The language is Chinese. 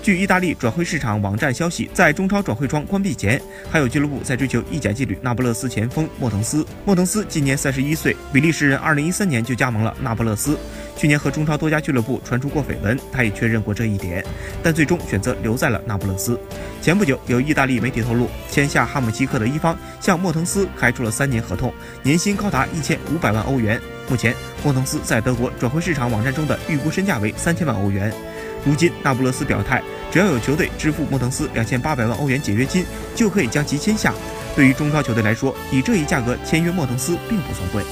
据意大利转会市场网站消息，在中超转会窗关闭前，还有俱乐部在追求意甲劲旅那不勒斯前锋莫腾斯。莫腾斯今年三十一岁，比利时人，二零一三年就加盟了那不勒斯。去年和中超多家俱乐部传出过绯闻，他也确认过这一点，但最终选择留在了那不勒斯。前不久，有意大利媒体透露，签下哈姆西克的一方向莫腾斯开出了三年合同，年薪高达一千五百万欧元。目前，莫腾斯在德国转会市场网站中的预估身价为三千万欧元。如今，那不勒斯表态，只要有球队支付莫腾斯两千八百万欧元解约金，就可以将其签下。对于中超球队来说，以这一价格签约莫腾斯并不算贵。